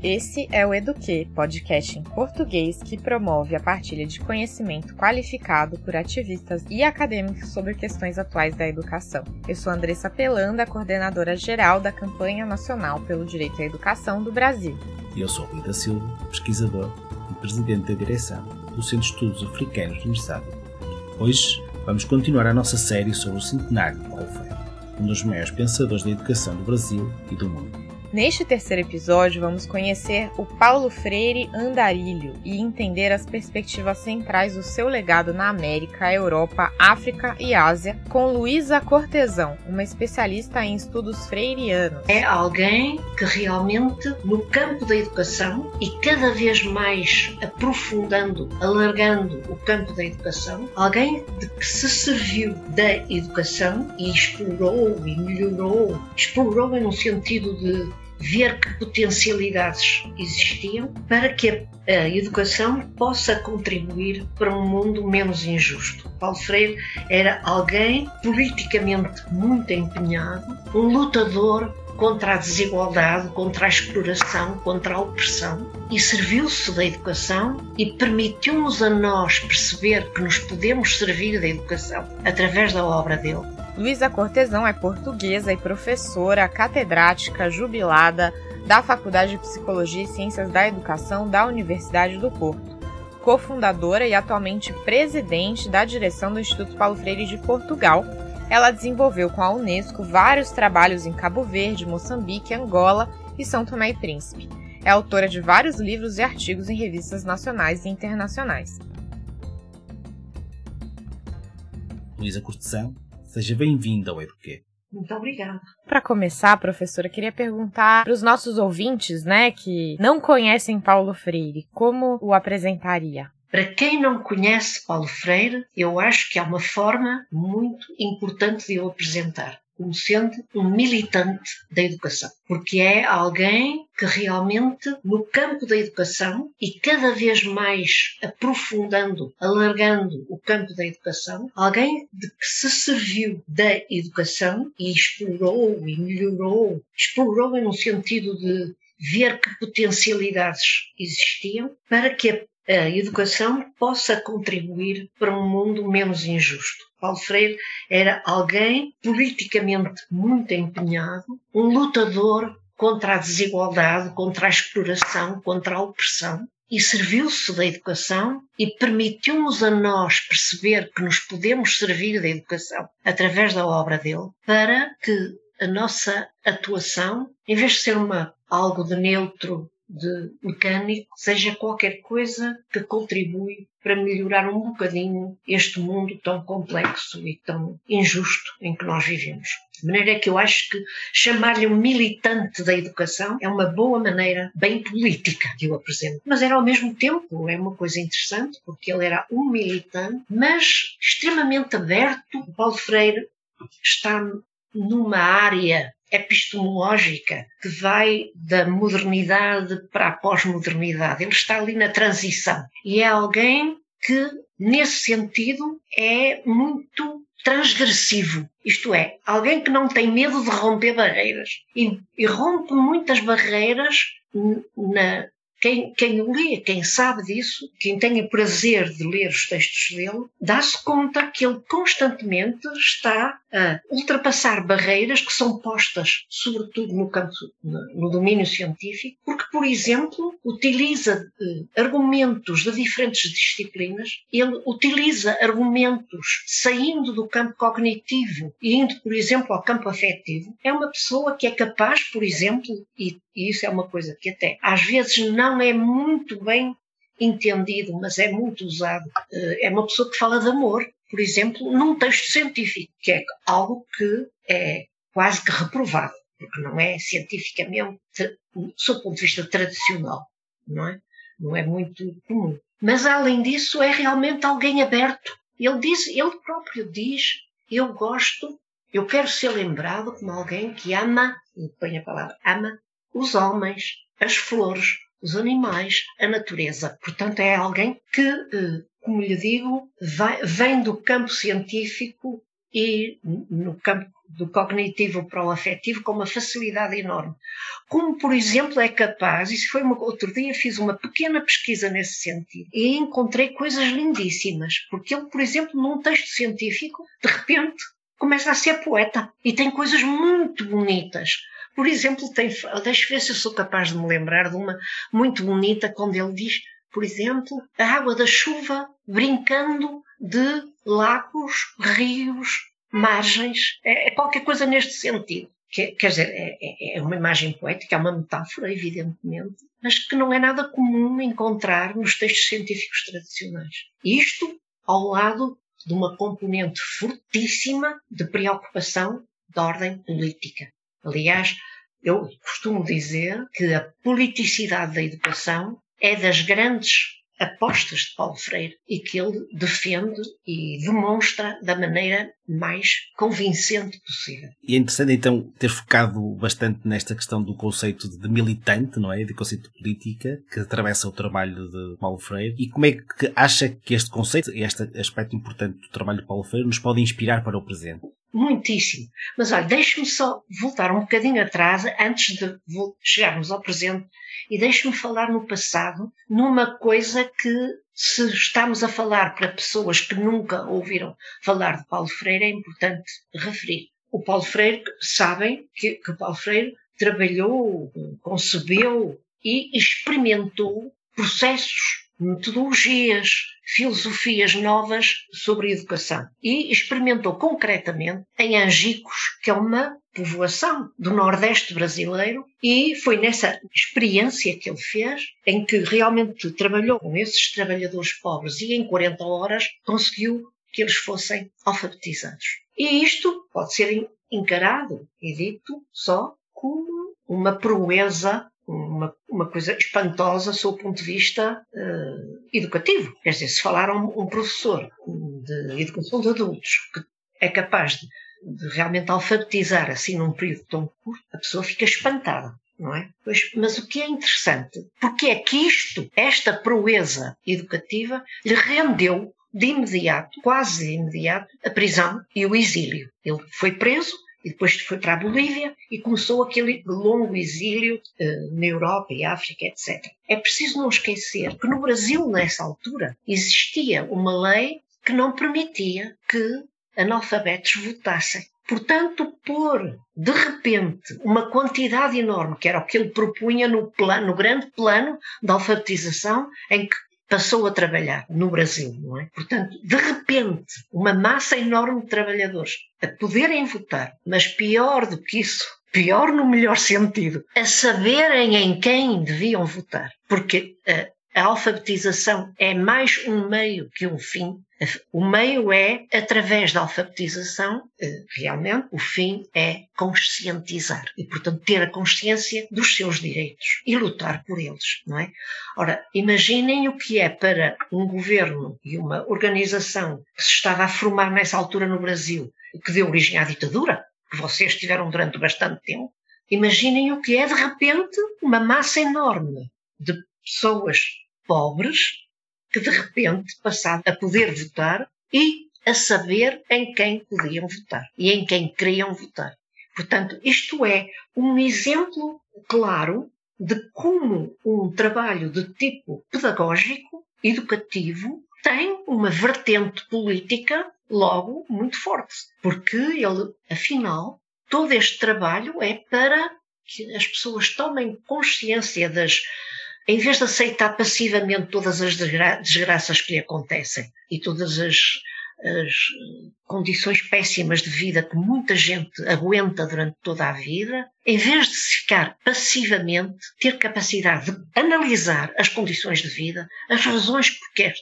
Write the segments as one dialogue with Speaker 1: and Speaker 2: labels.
Speaker 1: Esse é o Eduque, podcast em português que promove a partilha de conhecimento qualificado por ativistas e acadêmicos sobre questões atuais da educação. Eu sou Andressa Pelanda, coordenadora geral da Campanha Nacional pelo Direito à Educação do Brasil.
Speaker 2: E eu sou Rui Silva, pesquisador e presidente da direção do Centro de Estudos Africanos da Universidade. Hoje vamos continuar a nossa série sobre o centenário de Paulo Freire, um dos maiores pensadores da educação do Brasil e do mundo.
Speaker 1: Neste terceiro episódio, vamos conhecer o Paulo Freire Andarilho e entender as perspectivas centrais do seu legado na América, Europa, África e Ásia, com Luísa Cortesão, uma especialista em estudos freirianos.
Speaker 3: É alguém que realmente, no campo da educação e cada vez mais aprofundando, alargando o campo da educação, alguém que se serviu da educação e explorou e melhorou, explorou no sentido de ver que potencialidades existiam para que a educação possa contribuir para um mundo menos injusto. Paulo Freire era alguém politicamente muito empenhado, um lutador contra a desigualdade, contra a exploração, contra a opressão e serviu-se da educação e permitiu-nos a nós perceber que nos podemos servir da educação através da obra dele.
Speaker 1: Luísa Cortesão é portuguesa e professora catedrática jubilada da Faculdade de Psicologia e Ciências da Educação da Universidade do Porto, cofundadora e atualmente presidente da direção do Instituto Paulo Freire de Portugal, ela desenvolveu com a Unesco vários trabalhos em Cabo Verde, Moçambique, Angola e São Tomé e Príncipe. É autora de vários livros e artigos em revistas nacionais e internacionais.
Speaker 2: Luísa Cortesão, seja bem-vinda ao Eduquê.
Speaker 3: Muito obrigada.
Speaker 1: Para começar, professora, queria perguntar para os nossos ouvintes, né, que não conhecem Paulo Freire, como o apresentaria?
Speaker 3: Para quem não conhece Paulo Freire, eu acho que há uma forma muito importante de o apresentar como sendo um militante da educação, porque é alguém que realmente, no campo da educação e cada vez mais aprofundando, alargando o campo da educação, alguém de que se serviu da educação e explorou e melhorou, explorou no sentido de ver que potencialidades existiam para que a educação possa contribuir para um mundo menos injusto. Paulo Freire era alguém politicamente muito empenhado, um lutador contra a desigualdade, contra a exploração, contra a opressão, e serviu-se da educação e permitiu-nos a nós perceber que nos podemos servir da educação através da obra dele para que a nossa atuação, em vez de ser uma algo de neutro, de mecânico, seja qualquer coisa que contribui para melhorar um bocadinho este mundo tão complexo e tão injusto em que nós vivemos. De maneira que eu acho que chamar-lhe um militante da educação é uma boa maneira bem política que eu apresento. Mas era ao mesmo tempo, é uma coisa interessante, porque ele era um militante, mas extremamente aberto. O Paulo Freire está numa área epistemológica que vai da modernidade para a pós-modernidade. Ele está ali na transição e é alguém que, nesse sentido, é muito transgressivo. Isto é, alguém que não tem medo de romper barreiras e, e rompe muitas barreiras na, quem, quem o lê, quem sabe disso, quem tem o prazer de ler os textos dele, dá-se conta que ele constantemente está a ultrapassar barreiras que são postas, sobretudo no campo, no domínio científico, porque, por exemplo, utiliza eh, argumentos de diferentes disciplinas, ele utiliza argumentos saindo do campo cognitivo e indo, por exemplo, ao campo afetivo. É uma pessoa que é capaz, por exemplo, e, e isso é uma coisa que até às vezes não é muito bem entendido, mas é muito usado. Eh, é uma pessoa que fala de amor, por exemplo, num texto científico, que é algo que é quase que reprovado, porque não é cientificamente, sob o ponto de vista tradicional, não é? Não é muito comum. Mas além disso, é realmente alguém aberto. Ele diz, ele próprio diz, eu gosto, eu quero ser lembrado como alguém que ama, e põe a palavra ama, os homens, as flores, os animais, a natureza. Portanto, é alguém que eh, como lhe digo, vem do campo científico e no campo do cognitivo para o afetivo com uma facilidade enorme. Como, por exemplo, é capaz, isso foi uma, outro dia fiz uma pequena pesquisa nesse sentido e encontrei coisas lindíssimas, porque ele, por exemplo, num texto científico, de repente começa a ser poeta e tem coisas muito bonitas. Por exemplo, tem, deixa ver se eu sou capaz de me lembrar de uma muito bonita, quando ele diz, por exemplo, a água da chuva brincando de lagos, rios, margens, é, é qualquer coisa neste sentido. Que, quer dizer, é, é, é, uma imagem poética, é uma metáfora, evidentemente, mas que não é nada comum encontrar nos textos científicos tradicionais. Isto ao lado de uma componente fortíssima de preocupação de ordem política. Aliás, eu costumo dizer que a politicidade da educação é das grandes apostas de Paulo Freire e que ele defende e demonstra da maneira mais convincente possível.
Speaker 2: E é interessante então ter focado bastante nesta questão do conceito de militante, não é? De conceito de política que atravessa o trabalho de Paulo Freire. E como é que acha que este conceito, este aspecto importante do trabalho de Paulo Freire, nos pode inspirar para o presente?
Speaker 3: Muitíssimo. Mas olha, deixe-me só voltar um bocadinho atrás antes de chegarmos ao presente e deixe-me falar no passado, numa coisa que, se estamos a falar para pessoas que nunca ouviram falar de Paulo Freire, é importante referir. O Paulo Freire, sabem que, que o Paulo Freire trabalhou, concebeu e experimentou processos metodologias, filosofias novas sobre educação. E experimentou concretamente em Angicos, que é uma povoação do Nordeste brasileiro, e foi nessa experiência que ele fez, em que realmente trabalhou com esses trabalhadores pobres e em 40 horas conseguiu que eles fossem alfabetizados. E isto pode ser encarado e dito só como uma proeza uma, uma coisa espantosa sob o ponto de vista uh, educativo. Quer dizer, se falar um, um, professor de educação de adultos que é capaz de, de, realmente alfabetizar assim num período tão curto, a pessoa fica espantada. É? Pois, mas o que é interessante, porque é que isto, esta proeza educativa, lhe rendeu de imediato, quase de imediato, a prisão e o exílio. Ele foi preso, e depois foi para a Bolívia e começou aquele longo exílio uh, na Europa e África, etc. É preciso não esquecer que no Brasil, nessa altura, existia uma lei que não permitia que analfabetos votassem. Portanto, pôr de repente uma quantidade enorme, que era o que ele propunha no, plano, no grande plano da alfabetização, em que passou a trabalhar no Brasil, não é? Portanto, de repente, uma massa enorme de trabalhadores a poderem votar, mas pior do que isso, pior no melhor sentido, a saberem em quem deviam votar, porque a, a alfabetização é mais um meio que um fim. O meio é, através da alfabetização, eh, realmente, o fim é conscientizar e, portanto, ter a consciência dos seus direitos e lutar por eles, não é? Ora, imaginem o que é para um governo e uma organização que se estava a formar nessa altura no Brasil, que deu origem à ditadura, que vocês tiveram durante bastante tempo. Imaginem o que é, de repente, uma massa enorme de pessoas pobres que de repente passaram a poder votar e a saber em quem podiam votar e em quem queriam votar. Portanto, isto é um exemplo claro de como um trabalho de tipo pedagógico, educativo, tem uma vertente política logo muito forte, porque ele, afinal, todo este trabalho é para que as pessoas tomem consciência das em vez de aceitar passivamente todas as desgra desgraças que lhe acontecem e todas as, as, condições péssimas de vida que muita gente aguenta durante toda a vida, em vez de ficar passivamente, ter capacidade de analisar as condições de vida, as razões porque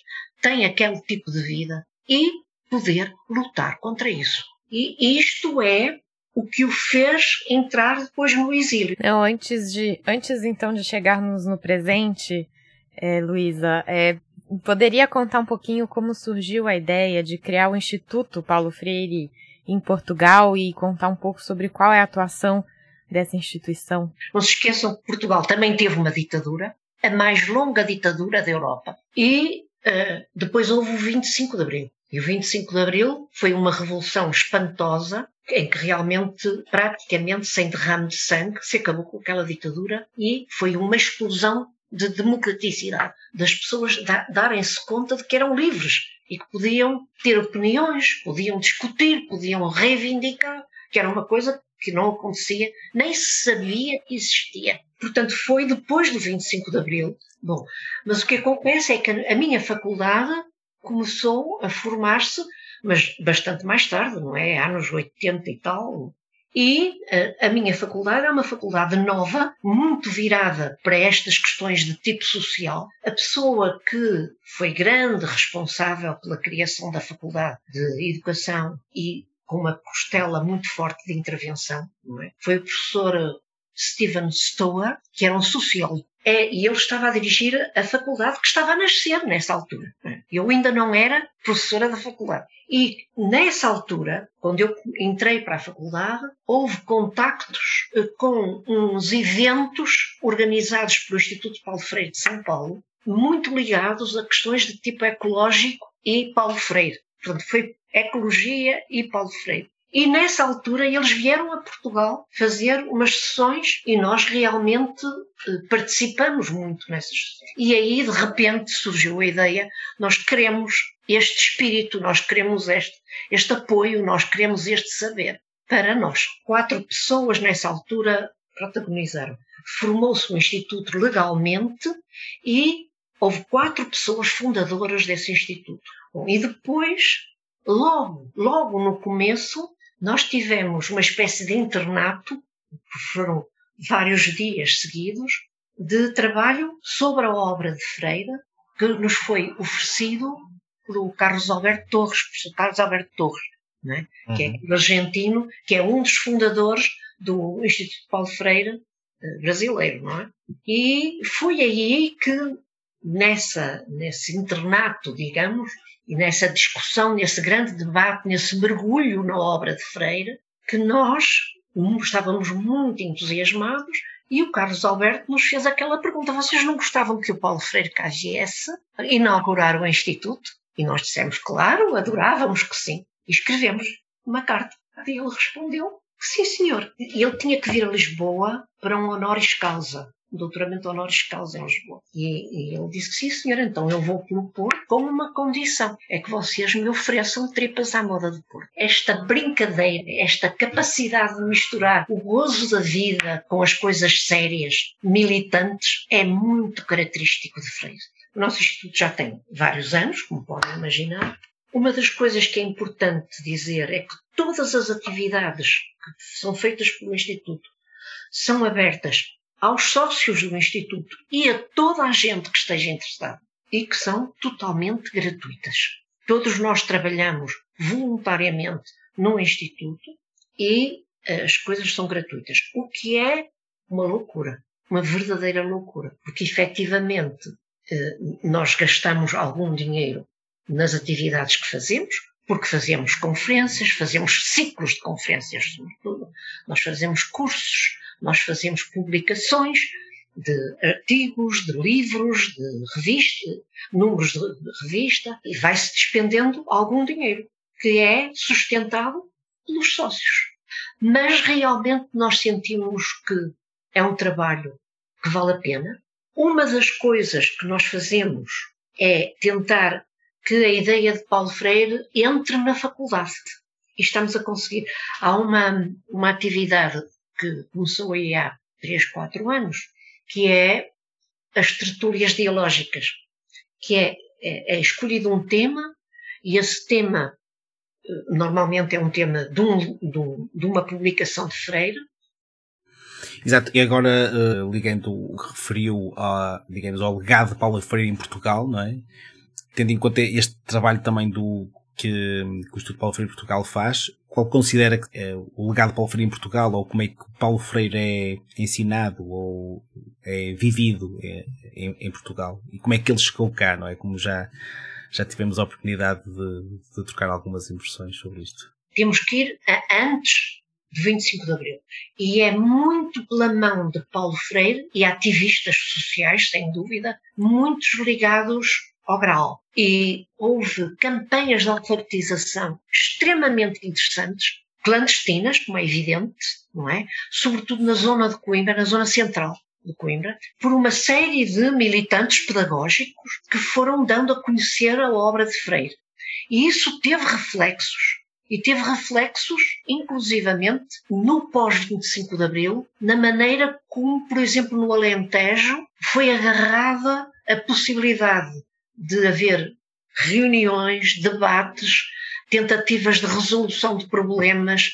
Speaker 3: tem aquele tipo de vida e poder lutar contra isso. E isto é o que o fez entrar depois no exílio.
Speaker 1: Não, antes de, antes então de chegarmos no presente, é, Luísa, é, poderia contar um pouquinho como surgiu a ideia de criar o Instituto Paulo Freire em Portugal e contar um pouco sobre qual é a atuação dessa instituição?
Speaker 3: Não se esqueçam que Portugal também teve uma ditadura, a mais longa ditadura da Europa. E uh, depois houve o 25 de Abril. E o 25 de Abril foi uma revolução espantosa em que realmente, praticamente sem derrame de sangue, se acabou com aquela ditadura e foi uma explosão de democraticidade, das pessoas darem-se conta de que eram livres e que podiam ter opiniões, podiam discutir, podiam reivindicar, que era uma coisa que não acontecia, nem se sabia que existia. Portanto, foi depois do 25 de Abril. Bom, mas o que acontece é que a minha faculdade começou a formar-se, mas bastante mais tarde, não é? Anos 80 e tal, e a, a, minha faculdade é uma faculdade nova, muito virada para estas questões de tipo social. A pessoa que foi grande responsável pela criação da faculdade de educação e com uma costela muito forte de intervenção, é? foi o professor Stephen Stower, que era um sociólogo. É, e ele estava a dirigir a faculdade que estava a nascer nessa altura. É? Eu ainda não era professora da faculdade. E nessa altura, quando eu entrei para a faculdade, houve contactos eh, com uns eventos organizados pelo Instituto Paulo Freire de São Paulo, muito ligados a questões de tipo ecológico e Paulo Freire. Portanto, foi ecologia e Paulo Freire. E nessa altura eles vieram a Portugal fazer umas sessões e nós realmente eh, participamos muito nessas sessões. E aí, de repente, surgiu a ideia: nós queremos este espírito, nós queremos este, este apoio, nós queremos este saber para nós. Quatro pessoas nessa altura protagonizaram. Formou-se um instituto legalmente e houve quatro pessoas fundadoras desse instituto. Bom, e depois, logo, logo no começo, nós tivemos uma espécie de internato, que foram vários dias seguidos, de trabalho sobre a obra de Freire, que nos foi oferecido pelo Carlos Alberto Torres, professor Carlos Alberto Torres, é? uhum. que é uhum. argentino, que é um dos fundadores do Instituto Paulo Freire eh, brasileiro, não é? E foi aí que, nessa, nesse internato, digamos, e nessa discussão, nesse grande debate, nesse mergulho na obra de Freire, que nós estávamos muito entusiasmados e o Carlos Alberto nos fez aquela pergunta: vocês não gostavam que o Paulo Freire cá viesse inaugurar o Instituto? E nós dissemos, claro, adorávamos que sim. E escrevemos uma carta. E ele respondeu, sim, senhor. Ele tinha que vir a Lisboa para um honoris causa doutoramento honoris causa em Lisboa. E, e, ele disse sim, senhor, então eu vou propor com uma condição, é que vocês me ofereçam tripas à moda de Porto. Esta brincadeira, esta capacidade de misturar o gozo da vida com as coisas sérias, militantes, é muito característico de Freire. O nosso instituto já tem vários anos, como podem imaginar. Uma das coisas que é importante dizer é que todas as atividades que são feitas pelo Instituto são abertas aos sócios do Instituto e a toda a gente que esteja interessada e que são totalmente gratuitas. Todos nós trabalhamos voluntariamente no Instituto e eh, as coisas são gratuitas, o que é uma loucura, uma verdadeira loucura, porque efetivamente eh, nós gastamos algum dinheiro nas atividades que fazemos, porque fazemos conferências, fazemos ciclos de conferências, sobretudo, nós fazemos cursos, nós fazemos publicações de artigos, de livros, de revista, números de revista, e vai-se despendendo algum dinheiro, que é sustentado pelos sócios. Mas realmente nós sentimos que é um trabalho que vale a pena. Uma das coisas que nós fazemos é tentar que a ideia de Paulo Freire entre na faculdade. E estamos a conseguir. Há uma, uma atividade que começou aí há 3, 4 anos, que é as tertúlias dialógicas, que é, é, é escolhido um tema e esse tema eh, normalmente é um tema de, um, de, um, de uma publicação de Freire.
Speaker 2: Exato, e agora uh, ligando o que referiu a, digamos, ao legado de Paulo Freire em Portugal, não é? Tendo em conta este trabalho também do que, que o Instituto Paulo Freire Portugal faz, qual considera que é o legado de Paulo Freire em Portugal, ou como é que Paulo Freire é ensinado ou é vivido é, em, em, Portugal, e como é que ele chegou cá, não é? Como já, já tivemos a oportunidade de, de trocar algumas impressões sobre isto.
Speaker 3: Temos que ir a antes de 25 de Abril. E é muito pela mão de Paulo Freire e ativistas sociais, sem dúvida, muitos ligados ao grau. E houve campanhas de alfabetização extremamente interessantes, clandestinas, como é evidente, não é? Sobretudo na zona de Coimbra, na zona central de Coimbra, por uma série de militantes pedagógicos que foram dando a conhecer a obra de Freire. E isso teve reflexos. E teve reflexos, inclusivamente, no pós-25 de Abril, na maneira como, por exemplo, no Alentejo, foi agarrada a possibilidade de haver reuniões, debates, tentativas de resolução de problemas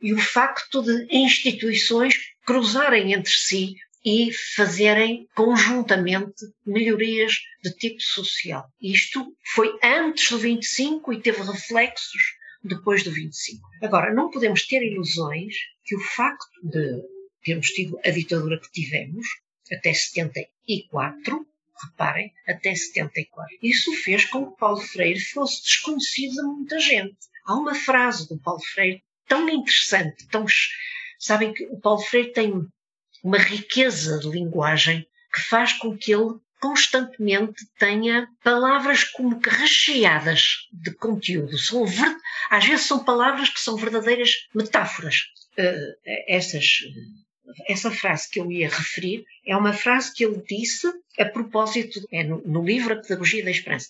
Speaker 3: e o facto de instituições cruzarem entre si e fazerem conjuntamente melhorias de tipo social. Isto foi antes do 25 e teve reflexos depois do 25. Agora, não podemos ter ilusões que o facto de termos tido a ditadura que tivemos até 74, reparem, até 74, isso fez com que Paulo Freire fosse desconhecido a muita gente. Há uma frase do Paulo Freire tão interessante, tão sabem que o Paulo Freire tem uma riqueza de linguagem que faz com que ele constantemente tenha palavras como que recheadas de conteúdo. São às vezes são palavras que são verdadeiras metáforas. Uh, essas, essa frase que eu ia referir é uma frase que ele disse a propósito, é no, no livro A Pedagogia da Esperança,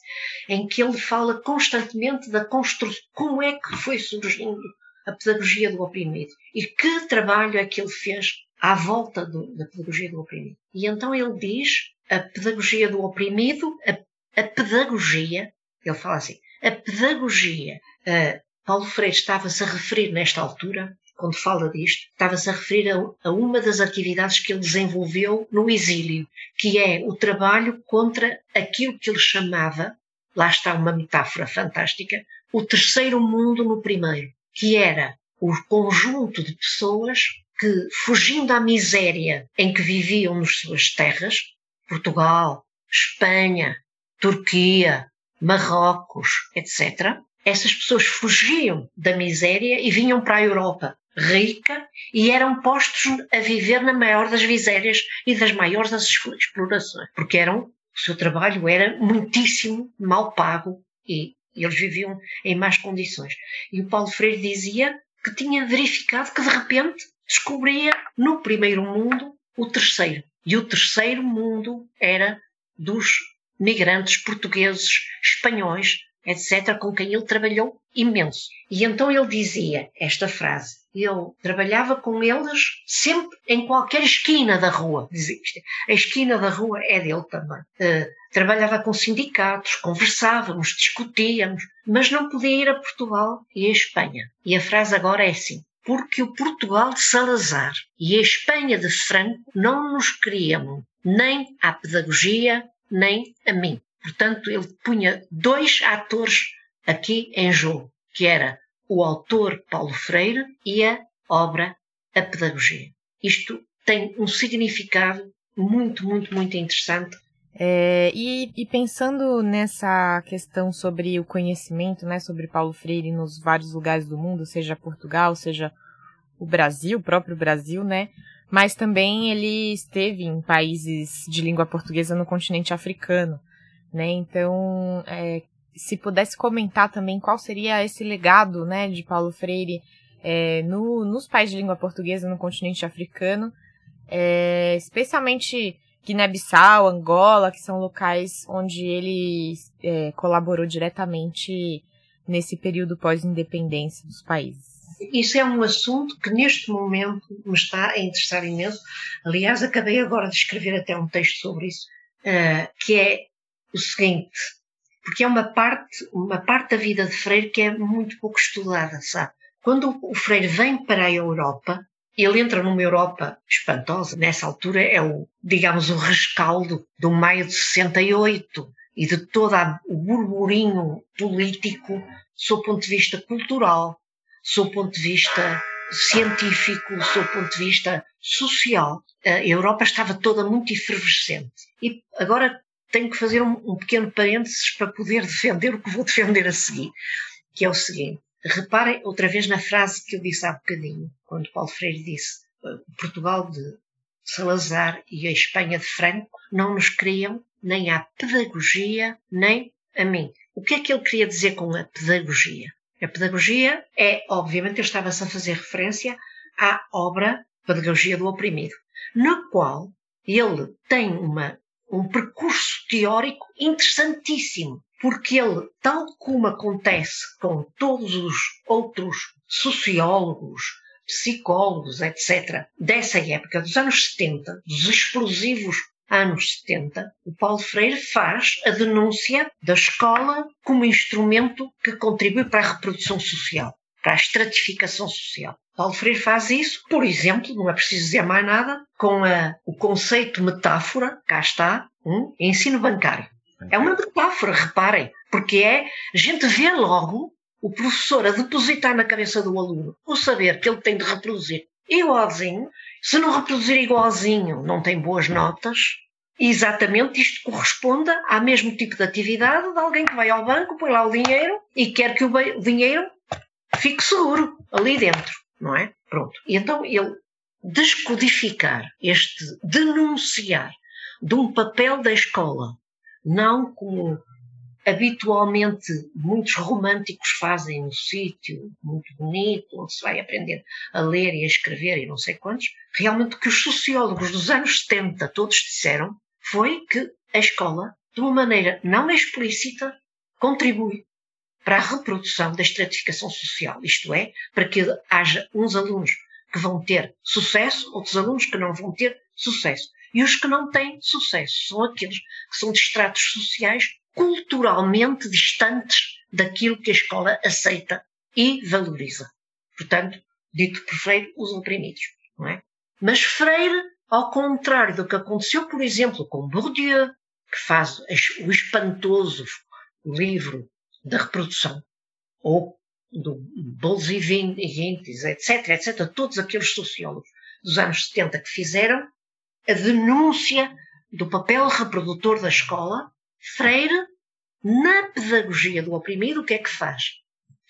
Speaker 3: em que ele fala constantemente da construção, como é que foi surgindo a pedagogia do oprimido e que trabalho é que ele fez à volta do, da pedagogia do oprimido. E então ele diz a pedagogia do oprimido, a, a pedagogia, ele fala assim, a pedagogia. Uh, Paulo Freire estava-se a referir nesta altura, quando fala disto, estava-se a referir a, a, uma das atividades que ele desenvolveu no exílio, que é o trabalho contra aquilo que ele chamava, lá está uma metáfora fantástica, o terceiro mundo no primeiro, que era o conjunto de pessoas que, fugindo à miséria em que viviam nas suas terras, Portugal, Espanha, Turquia, Marrocos, etc., essas pessoas fugiam da miséria e vinham para a Europa rica e eram postos a viver na maior das misérias e das maiores das explorações, porque eram, o seu trabalho era muitíssimo mal pago e eles viviam em más condições. E o Paulo Freire dizia que tinha verificado que de repente descobria no primeiro mundo o terceiro. E o terceiro mundo era dos migrantes portugueses, espanhóis, etc., com quem ele trabalhou imenso. E então ele dizia esta frase: eu trabalhava com eles sempre em qualquer esquina da rua. A esquina da rua é dele também. Uh, trabalhava com sindicatos, conversávamos, discutíamos, mas não podia ir a Portugal e a Espanha. E a frase agora é assim: porque o Portugal de Salazar e a Espanha de Franco não nos queriam nem à pedagogia, nem a mim. Portanto, ele punha dois atores aqui em jogo, que era o autor Paulo Freire e a obra A Pedagogia. Isto tem um significado muito, muito, muito interessante.
Speaker 1: É, e, e, pensando nessa questão sobre o conhecimento, né, sobre Paulo Freire nos vários lugares do mundo, seja Portugal, seja o Brasil, o próprio Brasil, né, mas também ele esteve em países de língua portuguesa no continente africano, né, então é, se pudesse comentar também qual seria esse legado, né, de Paulo Freire é, no, nos países de língua portuguesa no continente africano, é, especialmente Guiné-Bissau, Angola, que são locais onde ele é, colaborou diretamente nesse período pós-independência dos países.
Speaker 3: Isso é um assunto que neste momento me está a interessar imenso. Aliás, acabei agora de escrever até um texto sobre isso, uh, que é o seguinte, porque é uma parte, uma parte da vida de Freire que é muito pouco estudada, sabe? Quando o Freire vem para a Europa, ele entra numa Europa espantosa. Nessa altura é o, digamos, o rescaldo do maio de 68 e de todo o burburinho político sob ponto de vista cultural, sob ponto de vista científico, sob ponto de vista social. A Europa estava toda muito efervescente. E agora tenho que fazer um, um pequeno parênteses para poder defender o que vou defender a seguir, que é o seguinte. Reparem outra vez na frase que eu disse há bocadinho, quando Paulo Freire disse Portugal de Salazar e a Espanha de Franco não nos criam nem à pedagogia, nem a mim. O que é que ele queria dizer com a pedagogia? A pedagogia é, obviamente, estava-se a fazer referência à obra Pedagogia do Oprimido, na qual ele tem uma, um percurso teórico interessantíssimo, porque ele, tal como acontece com todos os outros sociólogos, psicólogos, etc., dessa época, dos anos 70, dos explosivos anos 70, o Paulo Freire faz a denúncia da escola como instrumento que contribui para a reprodução social, para a estratificação social. Paulo Freire faz isso, por exemplo, não é preciso dizer mais nada, com a, o conceito metáfora, cá está, um, ensino bancário. É uma metáfora, reparem, porque é, a gente vê logo o professor a depositar na cabeça do aluno o saber que ele tem de reproduzir igualzinho. Se não reproduzir igualzinho, não tem boas notas. E exatamente isto corresponde ao mesmo tipo de atividade de alguém que vai ao banco, põe lá o dinheiro e quer que o dinheiro fique seguro ali dentro, não é? Pronto. E então ele descodificar este denunciar de um papel da escola, não como habitualmente muitos românticos fazem no sítio, muito bonito, onde se vai aprender a ler e a escrever e não sei quantos, realmente o que os sociólogos dos anos 70 todos disseram foi que a escola, de uma maneira não explícita, contribui para a reprodução da estratificação social, isto é, para que haja uns alunos que vão ter sucesso, outros alunos que não vão ter sucesso. E os que não têm sucesso são aqueles que são de estratos sociais culturalmente distantes daquilo que a escola aceita e valoriza. Portanto, dito por Freire, os oprimidos, não é? Mas Freire, ao contrário do que aconteceu, por exemplo, com Bourdieu, que faz o espantoso livro da reprodução, ou do Bolsivintes, etc., etc., todos aqueles sociólogos dos anos 70 que fizeram a denúncia do papel reprodutor da escola, Freire, na pedagogia do oprimido, o que é que faz?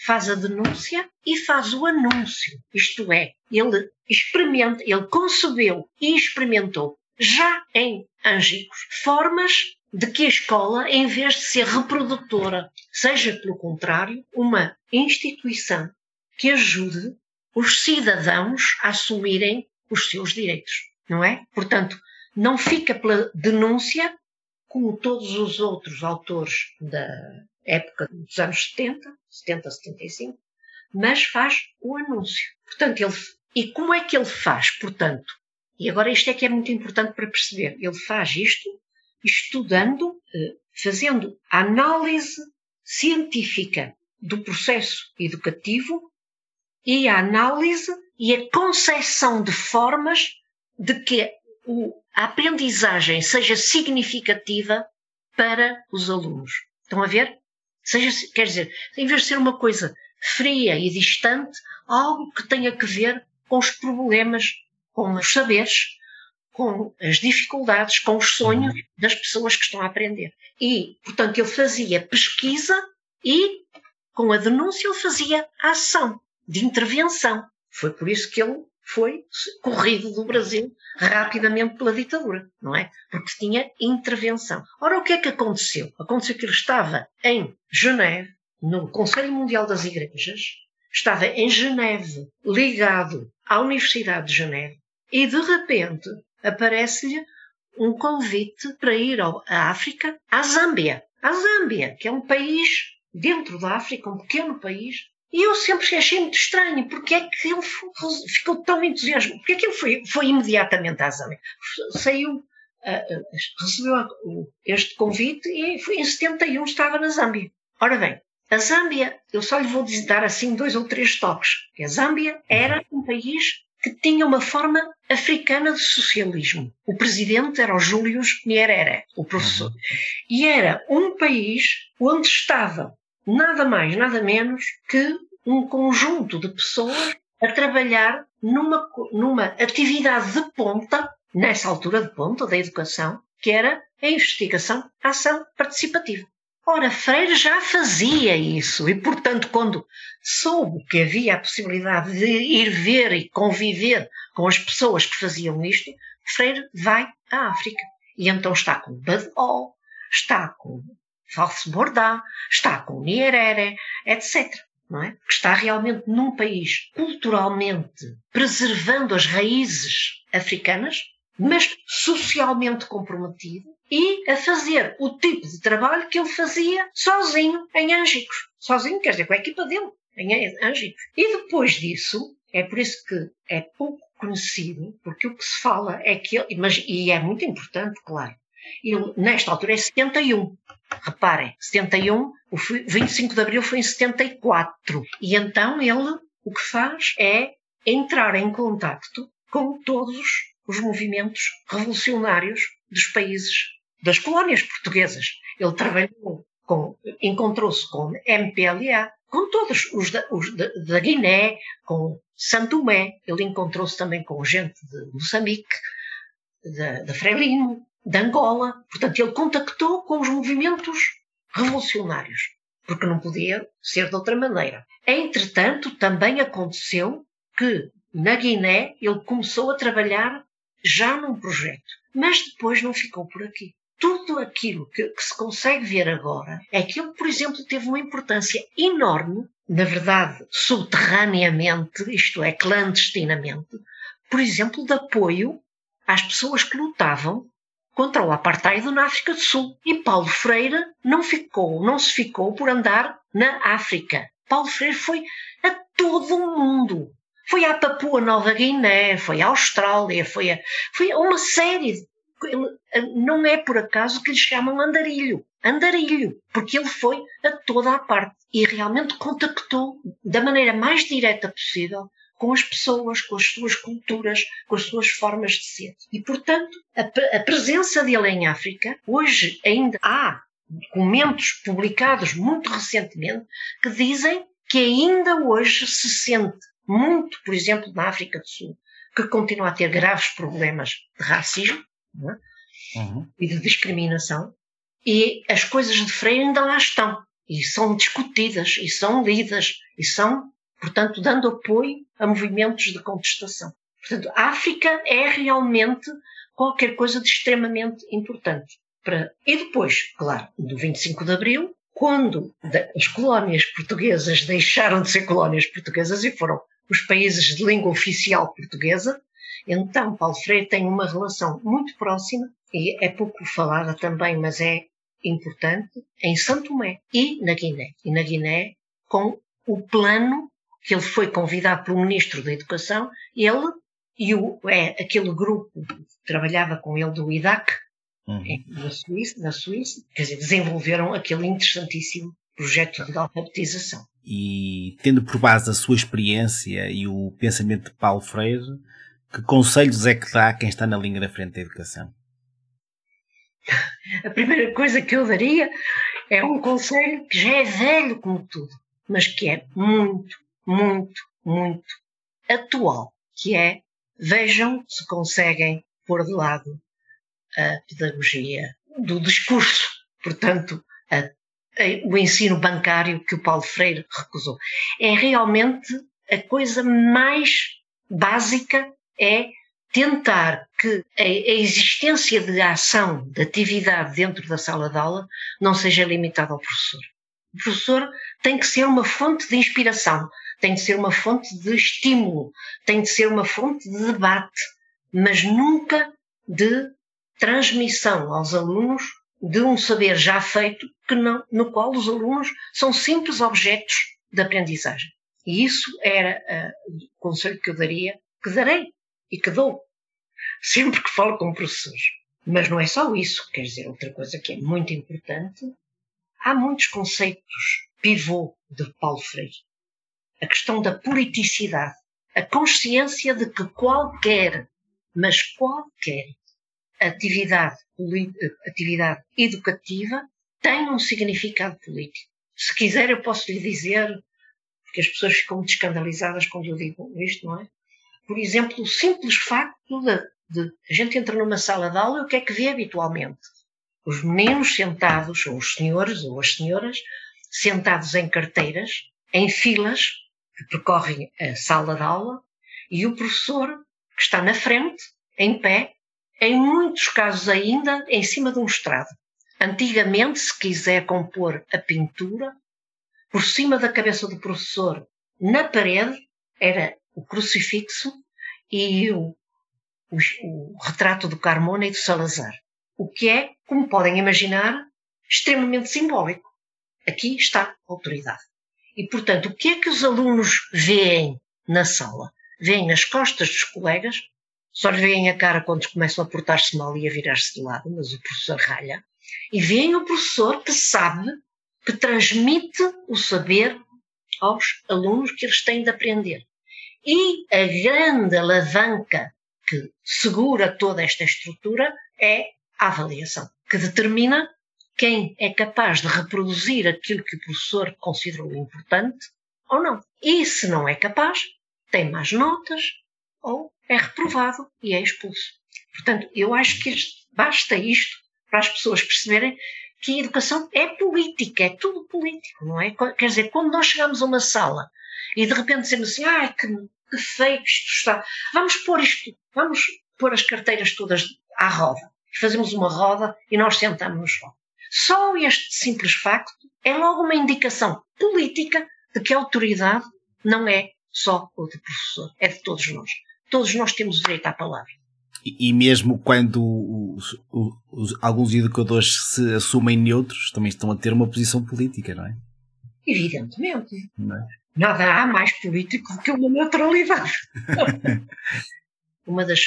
Speaker 3: Faz a denúncia e faz o anúncio. Isto é, ele experimenta, ele concebeu e experimentou já em Angicos formas de que a escola, em vez de ser reprodutora, seja pelo contrário, uma instituição que ajude os cidadãos a assumirem os seus direitos, não é? Portanto, não fica pela denúncia, como todos os outros autores da época dos anos 70, 70, 75, mas faz o anúncio. Portanto, ele, e como é que ele faz, portanto? E agora isto é que é muito importante para perceber. Ele faz isto estudando, eh, fazendo análise científica do processo educativo e a análise e a concepção de formas de que a aprendizagem seja significativa para os alunos. Estão a ver? Seja, quer dizer, em vez de ser uma coisa fria e distante, algo que tenha que ver com os problemas, com os saberes, com as dificuldades, com os sonhos das pessoas que estão a aprender. E, portanto, ele fazia pesquisa e, com a denúncia, ele fazia ação de intervenção. Foi por isso que ele foi corrido do Brasil rapidamente pela ditadura, não é? Porque tinha intervenção. Ora, o que é que aconteceu? Aconteceu que ele estava em Geneve, no Conselho Mundial das Igrejas, estava em Geneve, ligado à Universidade de Geneve, e de repente aparece-lhe um convite para ir à África, à Zâmbia. À Zâmbia, que é um país dentro da África, um pequeno país, e eu sempre achei muito estranho, porque é que ele ficou tão entusiasmado, porque é que ele foi, foi imediatamente à Zâmbia. Saiu, uh, uh, recebeu este convite e foi, em 71 estava na Zâmbia. Ora bem, a Zâmbia, eu só lhe vou dar assim dois ou três toques. A Zâmbia era um país que tinha uma forma africana de socialismo. O presidente era o Júlio Nyerere, o professor. Uhum. E era um país onde estava nada mais, nada menos que um conjunto de pessoas a trabalhar numa, numa atividade de ponta, nessa altura de ponta da educação, que era a investigação, a ação participativa. Ora, Freire já fazia isso e, portanto, quando soube que havia a possibilidade de ir ver e conviver com as pessoas que faziam isto, Freire vai à África. E então está com Bud está com False Bourdin, está com Nyerere, etc. não é? Que está realmente num país culturalmente preservando as raízes africanas, mas socialmente comprometido e a fazer o tipo de trabalho que ele fazia sozinho em Ângicos. Sozinho, quer dizer, com a equipa dele, em Ângicos. E depois disso, é por isso que é pouco conhecido, porque o que se fala é que ele, mas, e é muito importante, claro, ele, nesta altura é 71. Reparem, 71, o 25 de Abril foi em 74. E então ele o que faz é entrar em contacto com todos os movimentos revolucionários dos países, das colónias portuguesas. Ele trabalhou com, encontrou-se com MPLA, com todos os da, os da, da Guiné, com Santo Tomé. Ele encontrou-se também com gente de Moçambique, de Frelimo, de Angola. Portanto, ele contactou com os movimentos revolucionários, porque não podia ser de outra maneira. Entretanto, também aconteceu que na Guiné ele começou a trabalhar já num projeto, mas depois não ficou por aqui. Tudo aquilo que, que se consegue ver agora é que ele, por exemplo, teve uma importância enorme, na verdade, subterraneamente, isto é, clandestinamente, por exemplo, de apoio às pessoas que lutavam contra o apartheid na África do Sul. E Paulo Freire não ficou, não se ficou por andar na África. Paulo Freire foi a todo o mundo. Foi à Papua Nova Guiné, foi à Austrália, foi a, foi a uma série. Não é por acaso que lhe chamam andarilho. Andarilho, porque ele foi a toda a parte e realmente contactou da maneira mais direta possível com as pessoas, com as suas culturas, com as suas formas de ser. E, portanto, a, a presença dele em África, hoje ainda há documentos publicados muito recentemente que dizem que ainda hoje se sente muito, por exemplo, na África do Sul, que continua a ter graves problemas de racismo é? uhum. e de discriminação, e as coisas de Freire ainda lá estão, e são discutidas, e são lidas, e são portanto, dando apoio a movimentos de contestação. Portanto, a África é realmente qualquer coisa de extremamente importante. Para... E depois, claro, do 25 de Abril, quando as colónias portuguesas deixaram de ser colónias portuguesas e foram os países de língua oficial portuguesa, então Paulo Freire tem uma relação muito próxima, e é pouco falada também, mas é importante, em Santo Tomé e na Guiné. E na Guiné, com o plano que ele foi convidado pelo Ministro da Educação, ele e o, é, aquele grupo que trabalhava com ele do IDAC, uhum. Na, Suíça, na Suíça, quer dizer, desenvolveram aquele interessantíssimo projeto de alfabetização.
Speaker 2: E tendo por base a sua experiência e o pensamento de Paulo Freire, que conselhos é que dá a quem está na linha da frente da educação?
Speaker 3: A primeira coisa que eu daria é um conselho que já é velho como tudo, mas que é muito, muito, muito atual, que é vejam se conseguem pôr de lado a pedagogia do discurso, portanto, a, a, o ensino bancário que o Paulo Freire recusou. É realmente a coisa mais básica é tentar que a, existência de ação, de atividade dentro da sala de aula não seja limitada ao professor. O professor tem que ser uma fonte de inspiração, tem de ser uma fonte de estímulo, tem de ser uma fonte de debate, mas nunca de transmissão aos alunos de um saber já feito que não, no qual os alunos são simples objetos de aprendizagem. E isso era uh, o conselho que eu daria, que darei e que dou, sempre que falo com professores. Mas não é só isso, quer dizer, outra coisa que é muito importante, há muitos conceitos pivô de Paulo Freire a questão da politicidade, a consciência de que qualquer, mas qualquer atividade, atividade educativa tem um significado político. Se quiser, eu posso lhe dizer, porque as pessoas ficam muito escandalizadas quando eu digo isto, não é? Por exemplo, o simples facto de, de a gente entra numa sala de aula e o que é que vê habitualmente? Os meninos sentados, ou os senhores ou as senhoras, sentados em carteiras, em filas, que percorrem a sala de aula e o professor que está na frente, em pé, em muitos casos ainda em cima de um estrado. Antigamente, se quiser compor a pintura, por cima da cabeça do professor, na parede, era o crucifixo e o, o, o retrato do Carmona e do Salazar. O que é, como podem imaginar, extremamente simbólico. Aqui está a autoridade. E, portanto, o que é que os alunos veem na sala? Veem nas costas dos colegas, só lhe veem a cara quando começam a portar-se mal e a virar-se de lado, mas o professor ralha, e veem o professor que sabe, que transmite o saber aos alunos que eles têm de aprender. E a grande alavanca que segura toda esta estrutura é a avaliação, que determina quem é capaz de reproduzir aquilo que o professor considerou importante ou não. E se não é capaz, tem mais notas ou é reprovado e é expulso. Portanto, eu acho que basta isto para as pessoas perceberem que a educação é política, é tudo político, não é? Quer dizer, quando nós chegamos a uma sala e de repente dizemos assim, ai, que, que feio que isto está, vamos pôr isto, vamos pôr as carteiras todas à roda. Fazemos uma roda e nós sentamos no chão. Só este simples facto é logo uma indicação política de que a autoridade não é só o do professor, é de todos nós. Todos nós temos direito à palavra.
Speaker 2: E, e mesmo quando os, os, alguns educadores se assumem neutros, também estão a ter uma posição política, não é?
Speaker 3: Evidentemente. Não é? Nada há mais político do que uma neutralidade. uma das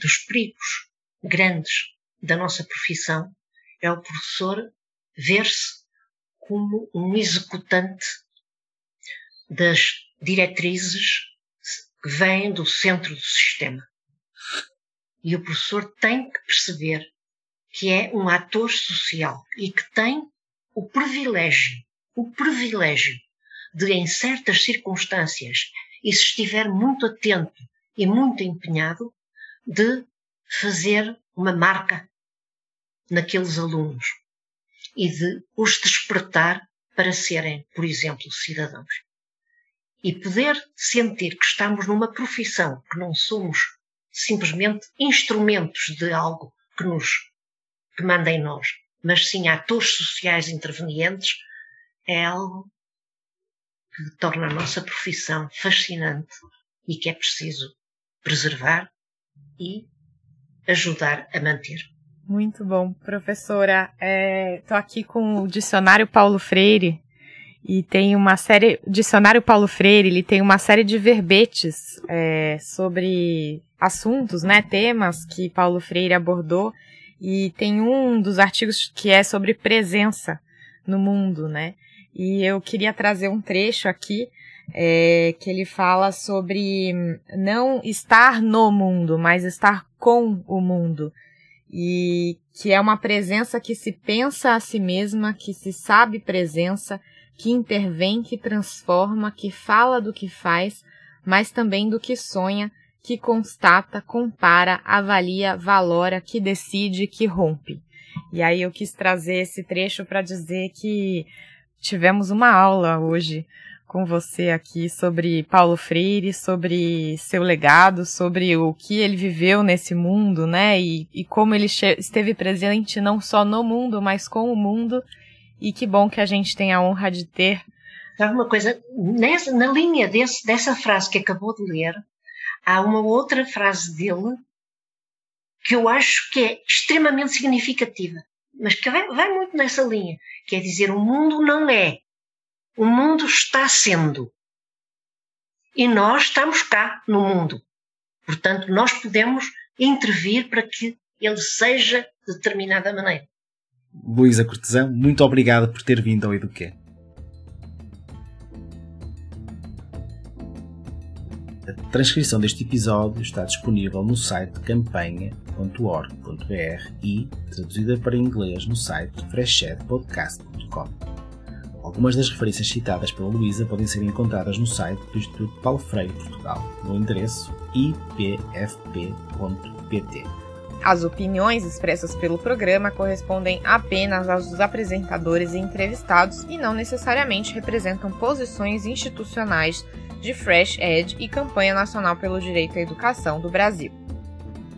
Speaker 3: dos perigos grandes da nossa profissão é o professor ver-se como um executante das diretrizes que vêm do centro do sistema. E o professor tem que perceber que é um ator social e que tem o privilégio, o privilégio de, em certas circunstâncias, e se estiver muito atento e muito empenhado, de fazer uma marca naqueles alunos e de os despertar para serem, por exemplo, cidadãos. E poder sentir que estamos numa profissão, que não somos simplesmente instrumentos de algo que nos que manda em nós, mas sim atores sociais intervenientes, é algo que torna a nossa profissão fascinante e que é preciso preservar e ajudar a manter.
Speaker 1: Muito bom, professora. Estou é, aqui com o dicionário Paulo Freire e tem uma série. Dicionário Paulo Freire, ele tem uma série de verbetes é, sobre assuntos, né, temas que Paulo Freire abordou e tem um dos artigos que é sobre presença no mundo, né? E eu queria trazer um trecho aqui é, que ele fala sobre não estar no mundo, mas estar com o mundo e que é uma presença que se pensa a si mesma, que se sabe presença, que intervém, que transforma, que fala do que faz, mas também do que sonha, que constata, compara, avalia, valora, que decide, que rompe. E aí eu quis trazer esse trecho para dizer que tivemos uma aula hoje com você aqui sobre Paulo Freire, sobre seu legado, sobre o que ele viveu nesse mundo, né? E, e como ele esteve presente não só no mundo, mas com o mundo. E que bom que a gente tem a honra de ter.
Speaker 3: Sabe uma coisa? Nessa, na linha desse, dessa frase que acabou de ler, há uma outra frase dele que eu acho que é extremamente significativa, mas que vai, vai muito nessa linha, que é dizer o mundo não é o mundo está sendo. E nós estamos cá no mundo. Portanto, nós podemos intervir para que ele seja de determinada maneira.
Speaker 2: Luísa Cortesão, muito obrigada por ter vindo ao Eduquê. A transcrição deste episódio está disponível no site campanha.org.br e traduzida para inglês no site freshedpodcast.com. Algumas das referências citadas pela Luísa podem ser encontradas no site do Instituto Paulo Freire Portugal, no endereço ipfp.pt.
Speaker 1: As opiniões expressas pelo programa correspondem apenas aos dos apresentadores e entrevistados e não necessariamente representam posições institucionais de Fresh Ed e Campanha Nacional pelo Direito à Educação do Brasil.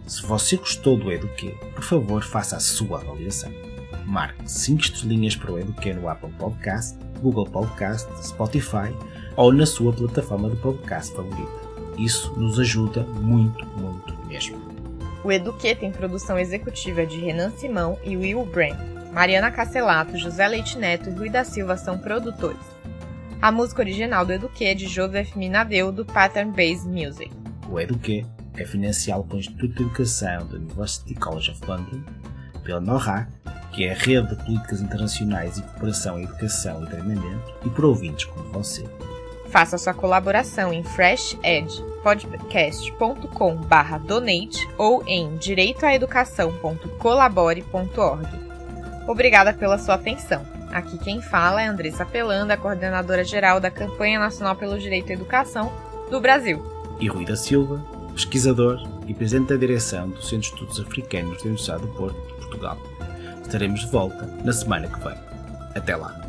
Speaker 2: Se você gostou do Eduquê, por favor faça a sua avaliação marque 5 estrelinhas para o Eduquê no Apple Podcast Google Podcast, Spotify ou na sua plataforma de podcast favorita. Isso nos ajuda muito, muito mesmo.
Speaker 1: O Eduque tem produção executiva de Renan Simão e Will Brand. Mariana Cacelato, José Leite Neto e Rui da Silva são produtores. A música original do Eduque é de Joseph Minadeu, do Pattern Based Music.
Speaker 2: O Eduque é financiado pelo Instituto de Educação da University College of London, pela NORAC, que é a Rede de Políticas Internacionais e Cooperação em Educação e Treinamento, e por ouvintes como você.
Speaker 1: Faça sua colaboração em freshedpodcast.com/donate ou em direitoaeducação.colabore.org. Obrigada pela sua atenção. Aqui quem fala é Andressa Pelanda, coordenadora geral da Campanha Nacional pelo Direito à Educação do Brasil.
Speaker 2: E Rui da Silva, pesquisador e presidente da direção do Centro de Estudos Africanos da Universidade do Porto, de Portugal. Estaremos de volta na semana que vem. Até lá!